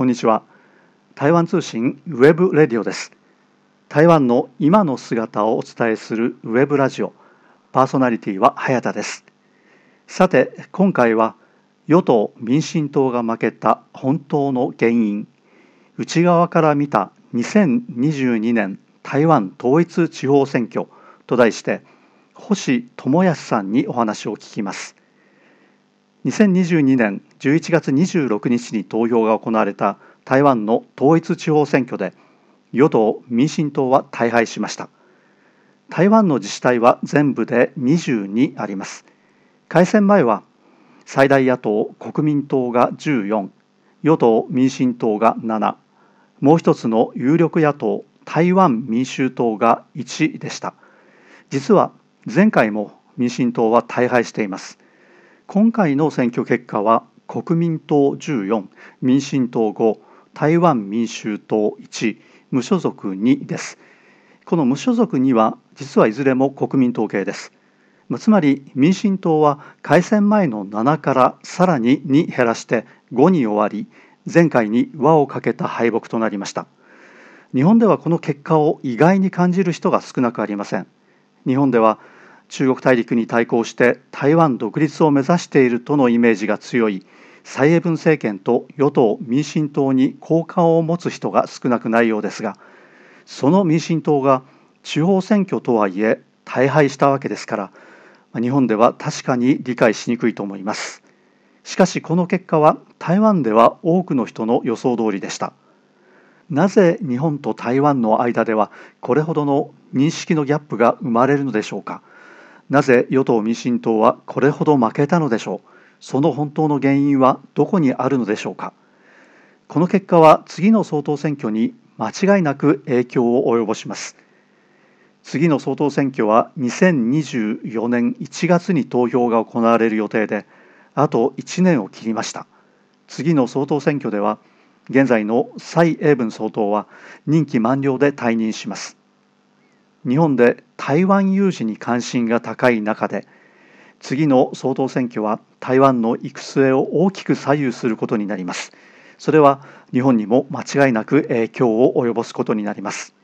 こんにちは。台湾通信ウェブレディオです。台湾の今の姿をお伝えするウェブラジオ。パーソナリティは早田です。さて今回は与党民進党が負けた本当の原因。内側から見た2022年台湾統一地方選挙と題して星智康さんにお話を聞きます。2022年11月26日に投票が行われた台湾の統一地方選挙で与党・民進党は大敗しました。台湾の自治体は全部で22あります。改選前は最大野党国民党が14与党・民進党が7もう一つの有力野党台湾民衆党が1でした。実は前回も民進党は大敗しています。今回の選挙結果は国民党14民進党5台湾民衆党1無所属2です。この無所属2は実はいずれも国民党系です。つまり民進党は改選前の7からさらに2減らして5に終わり前回に輪をかけた敗北となりました。日本ではこの結果を意外に感じる人が少なくありません。日本では中国大陸に対抗して台湾独立を目指しているとのイメージが強い蔡英文政権と与党・民進党に好感を持つ人が少なくないようですがその民進党が地方選挙とはいえ大敗したわけですから日本では確かに理解しにくいと思います。しかしこの結果は台湾では多くの人の予想通りでした。なぜ日本と台湾の間ではこれほどの認識のギャップが生まれるのでしょうか。なぜ与党・民進党はこれほど負けたのでしょう？その本当の原因はどこにあるのでしょうか？この結果は次の総統選挙に間違いなく影響を及ぼします。次の総統選挙は2024年1月に投票が行われる予定であと1年を切りました。次の総統選挙では現在の蔡英文総統は任期満了で退任します。日本で台湾有事に関心が高い中で次の総統選挙は台湾の行く末を大きく左右することになります。それは日本にも間違いなく影響を及ぼすことになります。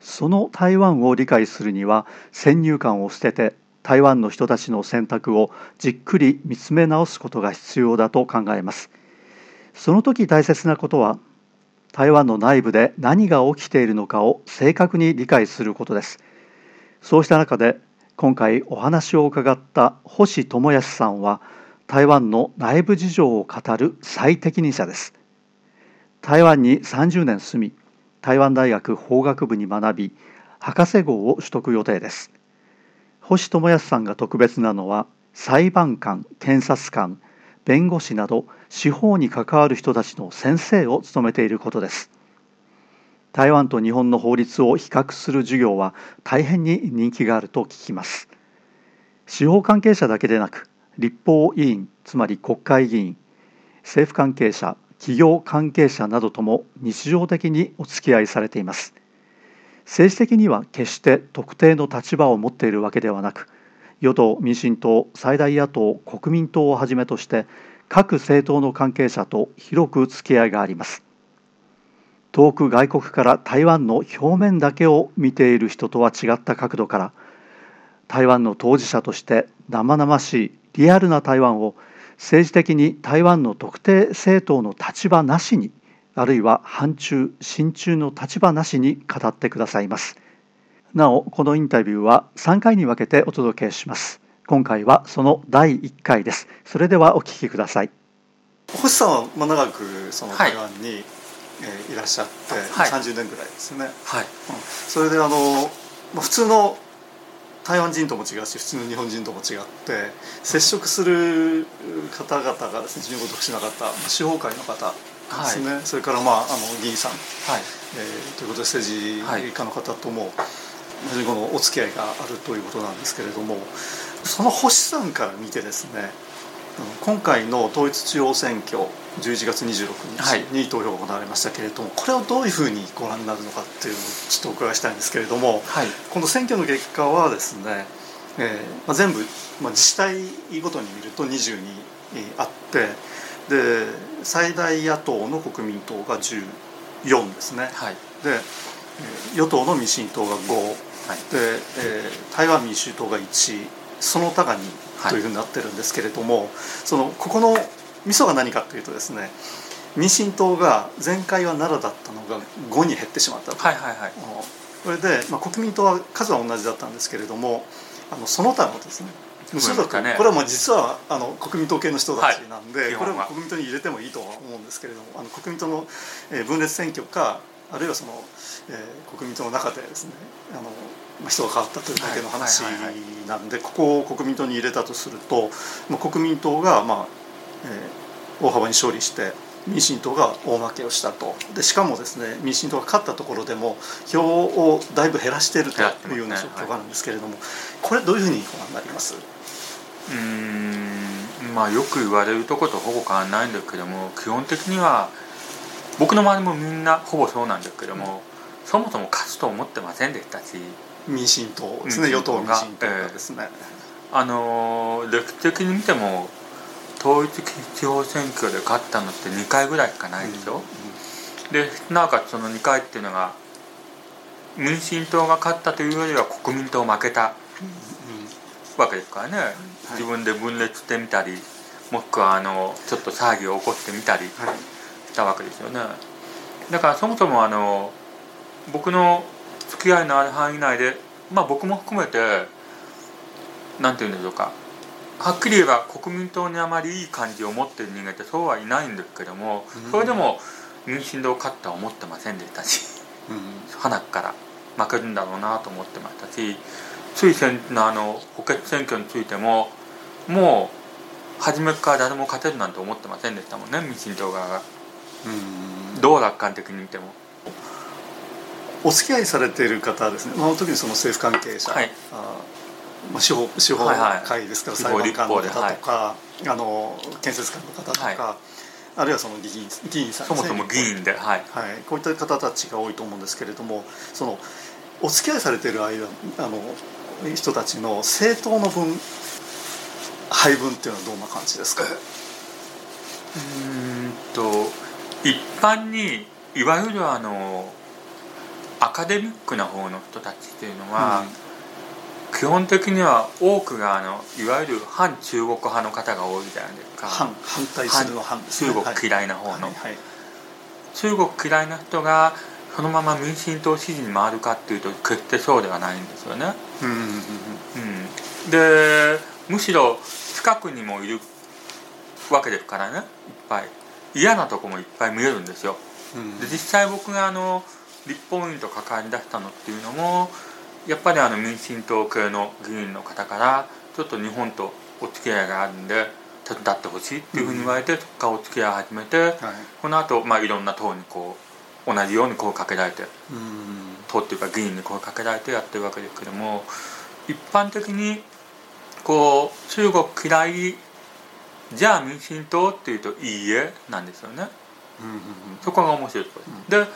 その台湾を理解するには先入観を捨てて台湾の人たちの選択をじっくり見つめ直すことが必要だと考えます。その時大切なことは台湾の内部で何が起きているのかを正確に理解することです。そうした中で今回お話を伺った星智康さんは台湾の内部事情を語る最適任者です。台湾に30年住み台湾大学法学部に学び博士号を取得予定です。星智康さんが特別なのは裁判官検察官弁護士など司法に関わる人たちの先生を務めていることです。台湾と日本の法律を比較する授業は大変に人気があると聞きます。司法関係者だけでなく立法委員つまり国会議員政府関係者企業関係者などとも日常的にお付き合いされています。政治的には決して特定の立場を持っているわけではなく与党・民進党最大野党・国民党をはじめとして各政党の関係者と広く付き合いがあります。遠く外国から台湾の表面だけを見ている人とは違った角度から台湾の当事者として生々しいリアルな台湾を政治的に台湾の特定政党の立場なしにあるいは反中親中の立場なしに語ってくださいます。なおこのインタビューは3回に分けてお届けします。今回はその第1回です。それではお聞きください。星さんは長くその台湾に、はいえー、いらっしゃって、はい、30年ぐらいですね、はい。うん、それであの、まあ、普通の台湾人とも違うし普通の日本人とも違って接触する方々がですね人工特殊な方司法界の方ですね、はい、それから、まあ、あの議員さん、はい。えー、ということで政治家の方とも、非常にこのお付き合いがあるということなんですけれどもその星さんから見てですね今回の統一地方選挙11月26日に投票が行われましたけれども、はい、これをどういうふうにご覧になるのかっていうのをちょっとお伺いしたいんですけれども、はい、この選挙の結果はですね、えーまあ、全部、まあ、自治体ごとに見ると22あってで最大野党の国民党が14ですね、はい。でえー与党の民進党が5、はい。で、えー台湾民衆党が1その他が2はい。というふうになってるんですけれども、そのここのミソが何かというとですね民進党が前回は奈良だったのが5に減ってしまったと、はいはいはい。それで、まあ、国民党は数は同じだったんですけれどもあのその他のですね無所属、ね。これはもう実はあの国民党系の人たちなんで、はい。これは国民党に入れてもいいとは思うんですけれどもあの国民党の、えー分裂選挙かあるいはその、えー国民党の中でですねあの、まあ、人が変わったというだけの話なんでここを国民党に入れたとすると、まあ、国民党が、まあえー大幅に勝利して民進党が大負けをしたと。でしかもですね民進党が勝ったところでも票をだいぶ減らしているというような状況があるんですけれども、これどういうふうにご覧になります？うーんまあよく言われるとことほぼ変わらないんだけども基本的には僕の周りもみんなほぼそうなんだけども、そもそも勝つと思ってませんでしたし民進党ですね。与党民進党がですね、あのー歴史的に見ても統一地方選挙で勝ったのって2回ぐらいしかないでしょ、でなおかつその2回っていうのが民進党が勝ったというよりは国民党負けたわけですからね、自分で分裂してみたりもしくはあのちょっと騒ぎを起こしてみたりしたわけですよね。だからそもそもあの僕の付き合いのある範囲内でまあ僕も含めてなんて言うんでしょうか。はっきり言えば国民党にあまりいい感じを持ってる人間ってそうはいないんですけども、うん。それでも民進党勝ったは思ってません。でしたしうん花から。負けるんだろうなと思ってましたしつい先のあの補欠選挙についてももう初めから誰も勝てるなんて思ってませんでしたもんね民進党側が。うん。どう楽観的に見ても。お付き合いされている方はですね、まあ、特にその政府関係者、はい。あまあ、司法司法はいはい会ですから、裁判官の方とか、あの建設官の方とか、はあるいはその議員議員さんそもそも議員ではい。はい、こういった方たちが多いと思うんですけれどもそのお付き合いされている間あの人たちの政党の分配分っていうのはどんな感じですか、うーんと一般にいわゆるあのアカデミックな方の人たちっていうのは、基本的には多くがあのいわゆる反中国派の方が多いじゃないですか反反対するの反中国嫌いな方の、はい。はい中国嫌いな人がそのまま民進党支持に回るかっていうと決してそうではないんですよね。うんうんうんうん、でむしろ近くにもいるわけですからね。いっぱい。嫌なとこもいっぱい見えるんですよ。うん。で実際僕があの立法院と関わり出したのっていうのもやっぱりあの民進党系の議員の方からちょっと日本とお付き合いがあるんで手伝ってほしいっていうふうに言われて、そこからお付き合いを始めてはい。この後、まあいろんな党にこう同じように声をかけられてうん。党っていうか議員に声をかけられてやってるわけですけども一般的にこう中国嫌いじゃあ民進党っていうといいえなんですよね。うん。うん。そこが面白いところ。で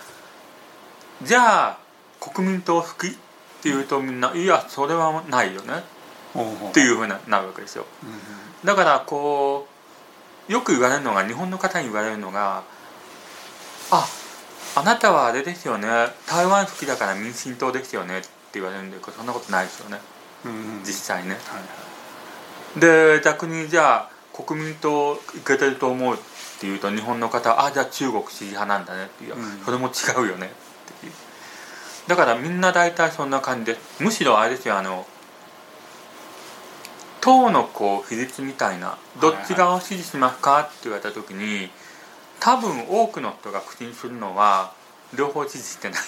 じゃあ国民党好きっていうとみんないやそれはないよね。うんっていうふうになるわけですよ。だからこうよく言われるのが日本の方に言われるのが「ああなたはあれですよね。台湾好きだから民進党ですよね」って言われるんだけどそんなことないですよね。うんうん。実際ね。はいで逆にじゃあ国民党いけてると思うっていうと日本の方は「あじゃあ中国支持派なんだね」っていう、うん。それも違うよねだからみんな大体そんな感じでむしろあれですよあの党のこう比率みたいなどっち側を支持しますかって言われた時に多分多くの人が口にするのは両方支持してない。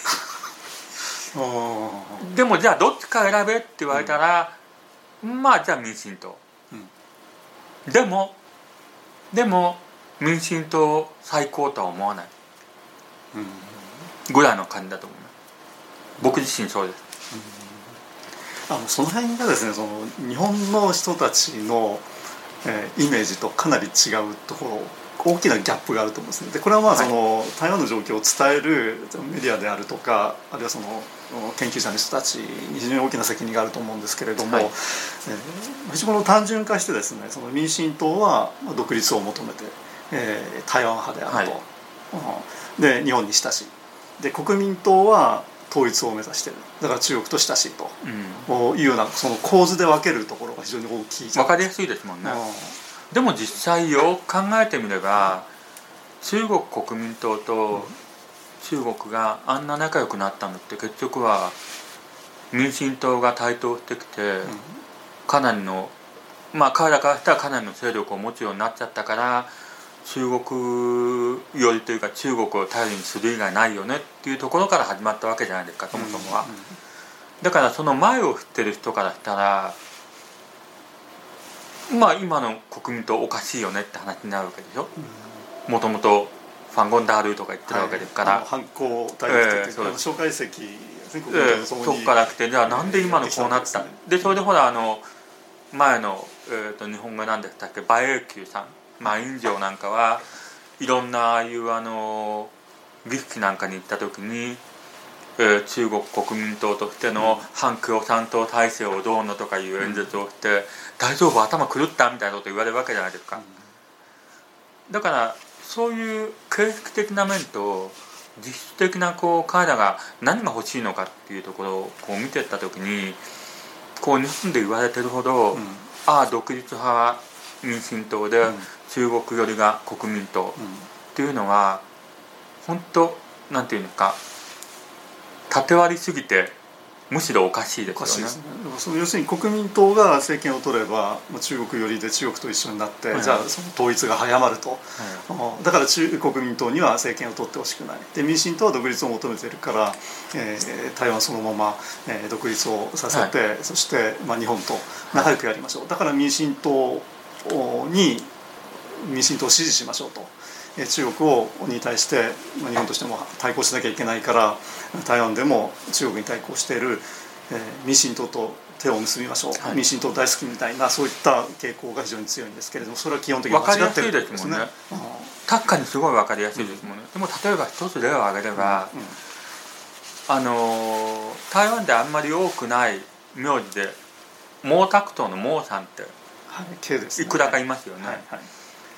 あでもじゃあどっちか選べって言われたら、まあじゃあ民進党、でもでも民進党最高とは思わない。ぐらいの感じだと思います僕自身そうです。あのその辺がですねその日本の人たちの、えーイメージとかなり違うところ大きなギャップがあると思うんですね。でこれはまあはい。その、台湾の状況を伝えるメディアであるとかあるいはその研究者の人たちに非常に大きな責任があると思うんですけれども、はい。えー非常にこの単純化してですねその民進党はまあ独立を求めてえー、台湾派であると、はい、で日本に親しい。で国民党は統一を目指してる。だから中国と親しいと、うん、いうようなその構図で分けるところが非常に大きい分かりやすいですもんね、でも実際よく考えてみれば中国国民党と中国があんな仲良くなったのって結局は民進党が台頭してきて、かなりのまあ彼らからしたらかなりの勢力を持つようになっちゃったから中国寄りというか中国を頼りにする以外ないよねっていうところから始まったわけじゃないですかそもそもは。だからその前を振ってる人からしたらまあ今の国民党おかしいよねって話になるわけでしょ。もともとファンゴンダールとか言ってるわけですから、はい、反抗大学っていうか、えー、蒋介石えー、そこから来てじゃあなんで今のこうなった？でそれでほらあの前の、えーと、日本語なんでしたっけ？馬英九さんまあ院長なんかはいろんなああいうあの儀式なんかに行った時に、えー、中国国民党としての反共産党体制をどうのとかいう演説をして、うん、大丈夫頭狂ったみたいなこと言われるわけじゃないですか。だからそういう形式的な面と実質的なこう彼らが何が欲しいのかっていうところをこう見てった時にこう日本で言われてるほど、うん、ああ独立派は民進党で、うん、中国寄りが国民党っていうのは本当なんていうのか縦割りすぎてむしろおかしいですよね。その要するに国民党が政権を取れば中国寄りで中国と一緒になって、はい、じゃあその統一が早まると、はい、だから中国民党には政権を取ってほしくない。で民進党は独立を求めてるから、えー、台湾そのまま、えー、独立をさせて、はい、そして、まあ、日本と仲良くやりましょう。だから民進党に民進党を支持しましょうと。中国をに対して日本としても対抗しなきゃいけないから台湾でも中国に対抗している民進党と手を結びましょう、はい、民進党大好きみたいなそういった傾向が非常に強いんですけれどもそれは基本的に間違ってるですね。確かにすごい分かりやすいですもんね、でも例えば一つ例を挙げれば、うん。うん、あの台湾であんまり多くない名字で毛沢東の毛さんって、はい、いくらかいますよね。はいはい、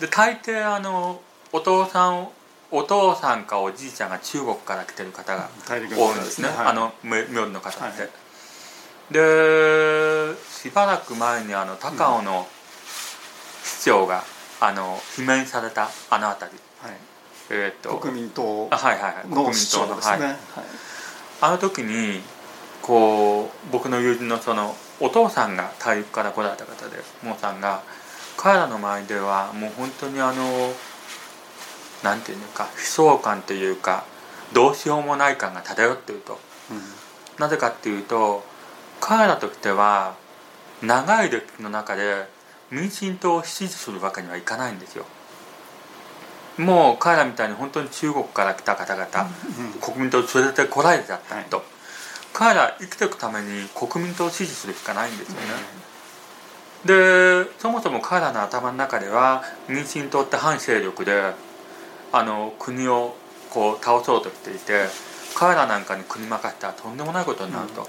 で大抵あのお父さんお父さんかおじいちゃんが中国から来てる方が多いんですね、はい、あの名字の方って。はい、でしばらく前にあの高尾の市長が、あの罷免されたあの辺り、はい、えー、と国民党あはいはいはい。国民党の、ね、はい、あの時にこう僕の友人のそのお父さんが大陸から来られた方でモーさんが彼らの前ではもう本当にあのなんていうのか悲壮感というかどうしようもない感が漂っていると、うん、なぜかっていうと彼らとしては長い歴史の中で民進党を支持するわけにはいかないんですよ。もう彼らみたいに本当に中国から来た方々、うん、国民党を連れてこられちゃったと、はい、彼ら生きていくために国民党を支持するしかないんですよね、うん、でそもそも彼らの頭の中では民進党って反勢力であの国をこう倒そうとしていて彼らなんかに国任せたらとんでもないことになると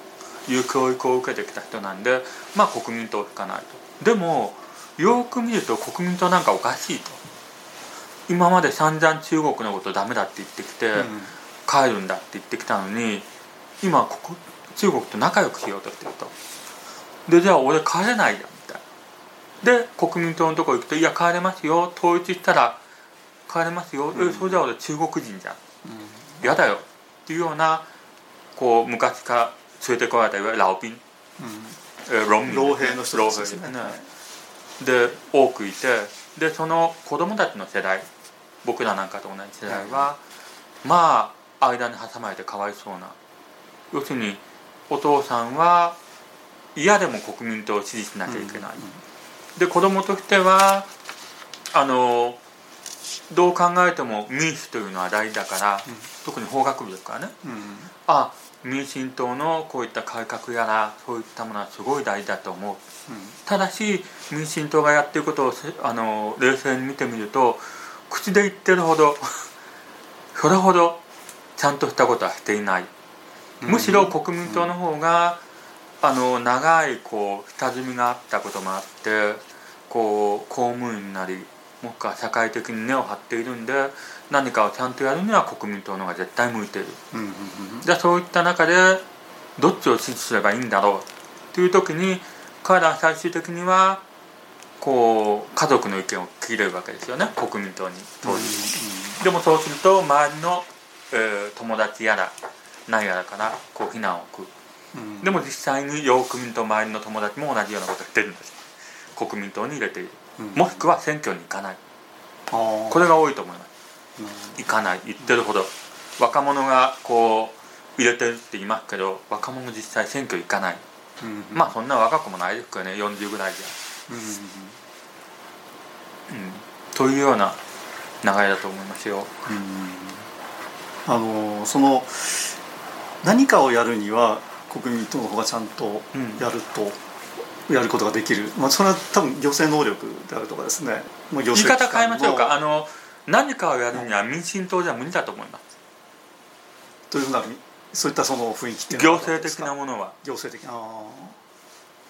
いう教育を受けてきた人なんでまあ国民党を引かないと。でもよく見ると国民党なんかおかしいと。今まで散々中国のことダメだって言ってきて、帰るんだって言ってきたのに今こ中国と仲良くしようとしてると。でじゃあ俺帰れないじゃんで国民党のとこ行くと「いや帰れますよ統一したら帰れますよ、うん、それじゃ俺中国人じゃん。嫌、うん、だよ。っていうようなこう昔から連れてこられたいわゆるラオピン、うん。えー、老兵の人ですね。で多くいてでその子供たちの世代僕らなんかと同じ世代は、うん、まあ間に挟まれてかわいそうな。要するにお父さんは嫌でも国民党を支持しなきゃいけない、うん、で子供としてはあのどう考えても民主というのは大事だから、うん、特に法学部ですからね、うん、あ民進党のこういった改革やらそういったものはすごい大事だと思う、うん、ただし民進党がやってることをあの冷静に見てみると口で言ってるほどそれほどちゃんとしたことはしていない、むしろ国民党の方が、あの長いこう下積みがあったこともあってこう公務員なりもしくは社会的に根を張っているんで何かをちゃんとやるには国民党の方が絶対向いている。じゃあそういった中でどっちを支持すればいいんだろうっていう時に彼らは最終的にはこう家族の意見を聞れるわけですよね。国民党に当時、でもそうすると周りの、えー友達やら何やらからこう非難を食ううん。でも実際によく見ると周りの友達も同じようなことをしてるんです。国民党に入れている。うん。もしくは選挙に行かない。これが多いと思います。うん。行かない。言ってるほど。若者がこう入れてるって言いますけど若者実際選挙行かない。うん。まあそんな若くもないですけどね40ぐらいじゃ、うん、というような流れだと思いますよ。あのその何かをやるには国民党の方がちゃんとうん。やると、やることができる、まあ、それは多分行政能力であるとかですね、まあ、行言い政方変えましょうか。あのの何かをやるには民進党じゃ無理だと思います。というふうなそういったその雰囲気っていうのは行政的なものは。行政的な。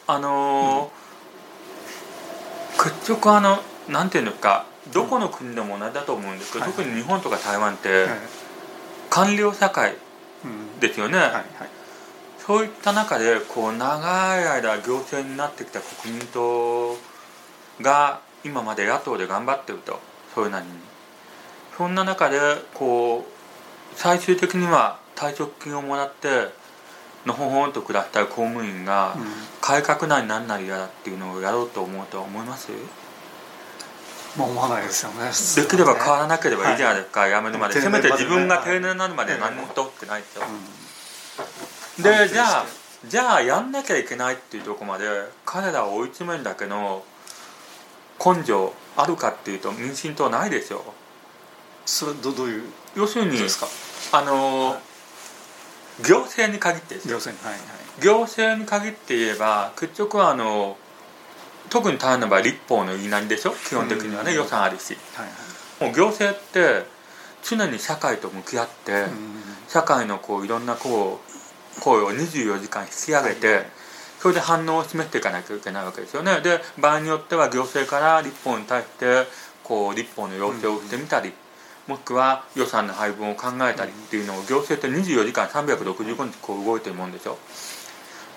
ああのー結局あのなんていうんですかどこの国でも同じだと思うんですけど、はい特に日本とか台湾ってーはい。官僚社会うん。ですよね、はいはいそういった中でこう長い間行政になってきた国民党が今まで野党で頑張ってると。それなりに。そんな中でこう最終的には退職金をもらってのほほんと暮らした公務員がうん。改革なりなんなりやらっていうのをやろうと思うとは思います？まあ思わないですよね。できれば変わらなければいいじゃないですか、やめるまで定せめて自分が定年になるまで何も太ってないですよ、うんでじゃあじゃあやんなきゃいけないっていうところまで彼らを追い詰めるだけの根性あるかっていうと民進党ないですよそれどどういう？要するにあのーはい行政に限って行政はいはい。行政に限って言えば結局はあの特に台湾の場合立法の言いなりでしょ？基本的にはね、うん。予算あるし。はいもう行政って常に社会と向き合って、はい社会のこういろんなこう声を24時間引き上げてそれで反応を示していかなきゃいけないわけですよね。で場合によっては行政から立法に対してこう立法の要請をしてみたり、もしくは予算の配分を考えたりっていうのを行政って24時間365日こう動いてるもんでしょ。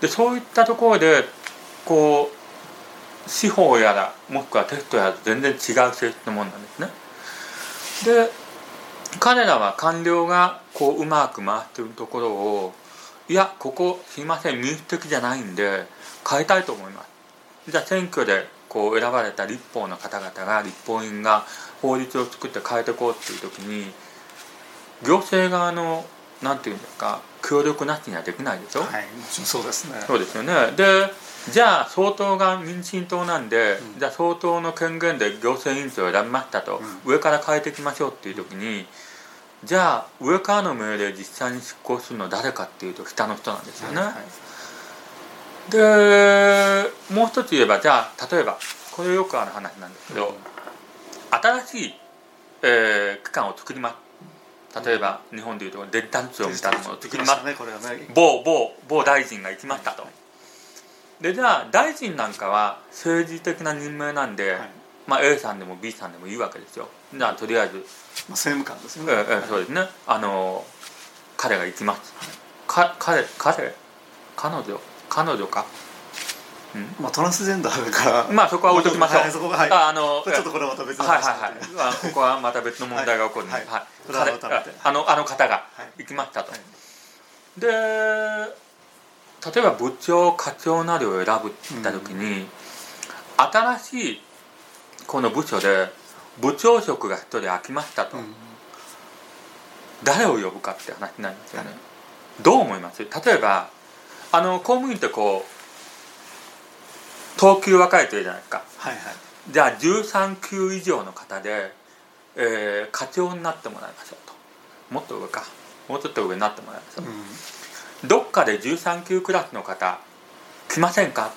でそういったところでこう司法やらもしくはテストやらと全然違う性質のもんなんですね。で彼らは官僚がこううまく回ってるところをいやここすいません民主的じゃないんで変えたいと思います。じゃあ選挙でこう選ばれた立法の方々が立法院が法律を作って変えていこうっていう時に行政側のなんていうんですか協力なしにはできないでしょ、はいもちろんそうですね。そうですよね。でじゃあ総統が民進党なんで、うん。じゃあ総統の権限で行政委員長を選びましたと、上から変えていきましょうっていう時にじゃあ上からの命令実際に執行するのは誰かっていうと下の人なんですよね、はいでもう一つ言えばじゃあ例えばこれよくある話なんですけど、うん。新しい、えー機関を作ります例えば日本でいうとデジタル庁みたいなものを作ります。ねね。某某某大臣が行きましたと、でじゃあ大臣なんかは政治的な任命なんで、はい。まあ、A さんでも B さんでもいいわけですよじゃあとりあえず、まあ政務官ですよね。ええええそうですね。あの彼が行きます、か彼彼？彼女？彼女か、まあトランスジェンダーだから。まあそこは置いときましょう、はいそこがはい。ああのちょっとこれはまた別のはい話はいはい。あここはまた別の問題が起こるので、はいはい。あのあの方がはい。行きましたと、はい。で例えば部長課長などを選ぶった時に、新しいこの部署で部長職が一人空きましたと、うん。誰を呼ぶかって話なんですよね、はいどう思います？例えばあの公務員ってこう等級分かれてるじゃないですか。はいはい。じゃあ13級以上の方で、えー課長になってもらいましょうと。もっと上か。もうちょっと上になってもらいましょう、うん。どっかで13級クラスの方来ませんか？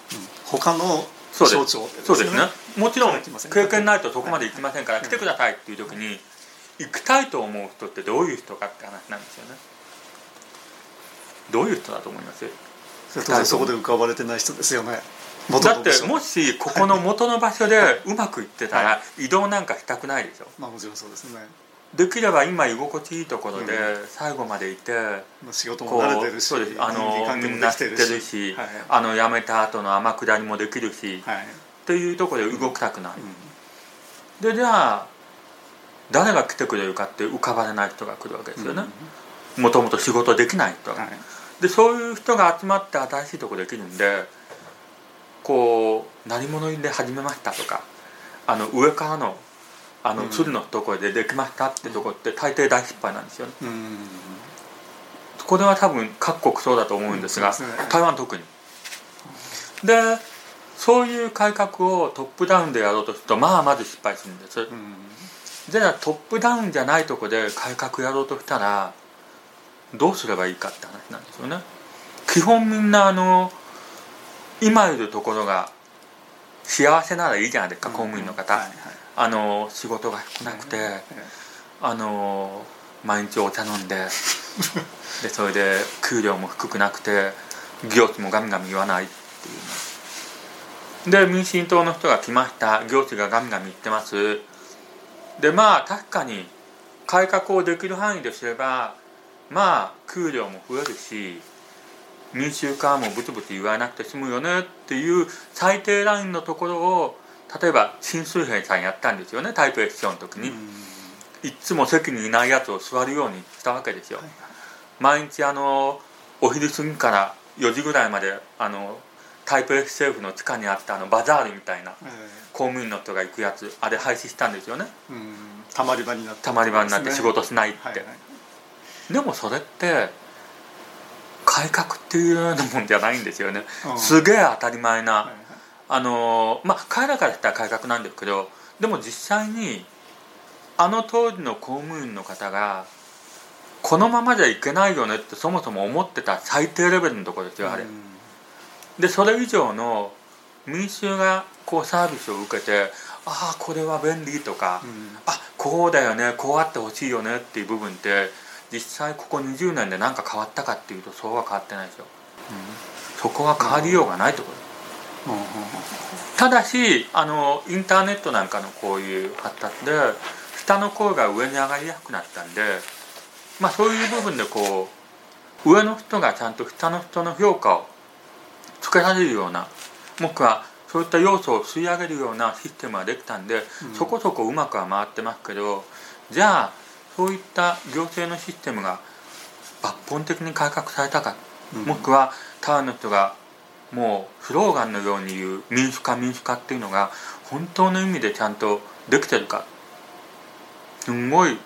他のそうです。省庁そうですね。もちろん経験ないとそこまで行きませんから来てくださいっていう時に行きたいと思う人ってどういう人かって話なんですよね。どういう人だと思います？そ然そこで浮かばれてない人ですよね。だってもしここの元の場所でうまくいってたら移動なんかしたくないでしょ、まあもちろんそうですねできれば今居心地いいところで最後までいて、仕事も慣れてるしそうです。あのみんな知ってるし、はい、あの辞めた後の天下りもできるし、はい、っていうところで動きたくない、うん、でじゃあ誰が来てくれるかって浮かばれない人が来るわけですよね。もともと仕事できない人が、はい、でそういう人が集まって新しいとこできるんでこう何者で始めましたとかあの上からのあの、鶴のところでできましたってとこって大抵大失敗なんですよね、うん、これは多分各国そうだと思うんですが、台湾特に。でそういう改革をトップダウンでやろうとするとまあまず失敗するんです、うん、じゃあトップダウンじゃないとこで改革やろうとしたらどうすればいいかって話なんですよね。基本みんなあの今いるところが幸せならいいじゃないですか、公務員の方、はいはいあの仕事が少なくて、あの毎日お茶飲んででそれで給料も低くなくて行事もガミガミ言わないっていう。で民進党の人が来ました。行事がガミガミ言ってます。でまあ確かに改革をできる範囲ですればまあ給料も増えるし民衆からもブツブツ言わなくて済むよねっていう最低ラインのところを例えば新水平さんやったんですよねタイプ X の時に、いつも席にいないやつを座るようにしたわけですよ、毎日あのお昼過ぎから4時ぐらいまであのタイプ XF の地下にあったあのバザールみたいな、公務員の人が行くやつあれ廃止したんですよね、たまり場になってたまり場になって仕事しないって、はいはい、でもそれって改革っていうようなもんじゃないんですよね、すげえ当たり前な、はいあのまあ彼らからしたら改革なんですけどでも実際にあの当時の公務員の方がこのままじゃいけないよねってそもそも思ってた最低レベルのところですよあれ。でそれ以上の民衆がこうサービスを受けてああこれは便利とか、うん、あこうだよねこうあってほしいよねっていう部分って実際ここ20年で何か変わったかっていうとそうは変わってないですよ、うん、そこは変わりようがないところただしあのインターネットなんかのこういう発達で下の声が上に上がりやすくなったんでまあそういう部分でこう上の人がちゃんと下の人の評価をつけられるような僕はそういった要素を吸い上げるようなシステムができたんで、うん、そこそこうまくは回ってますけどじゃあそういった行政のシステムが抜本的に改革されたか、うん、もしくはタワーの人がもうスローガンのように言う民主化民主化っていうのが本当の意味でちゃんとできてるか。すんごい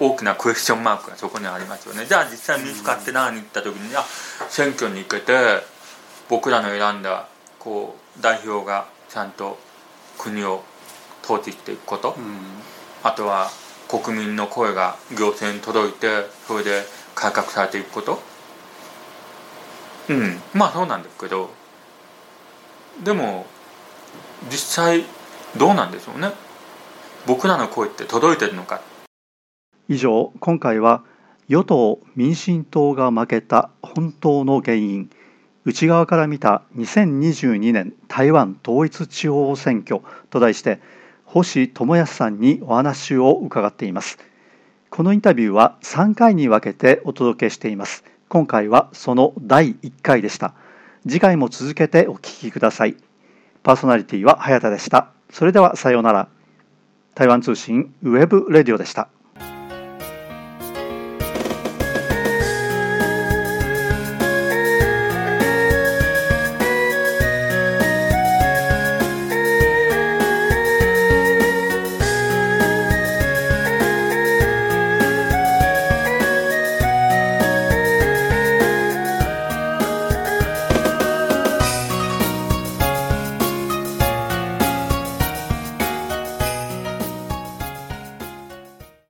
大きなクエスチョンマークがそこにありますよね。じゃあ実際民主化って何って言った時にあ選挙に行けて僕らの選んだこう代表がちゃんと国を統治していくこと、うん、あとは国民の声が行政に届いてそれで改革されていくことうん。まあそうなんですけどでも実際どうなんでしょうね。僕らの声って届いてるのか。以上今回は与党民進党が負けた本当の原因内側から見た2022年台湾統一地方選挙と題して星智康さんにお話を伺っています。このインタビューは3回に分けてお届けしています今回はその第1回でした。次回も続けてお聞きください。パーソナリティは早田でした。それではさようなら。台湾通信ウェブレディオでした。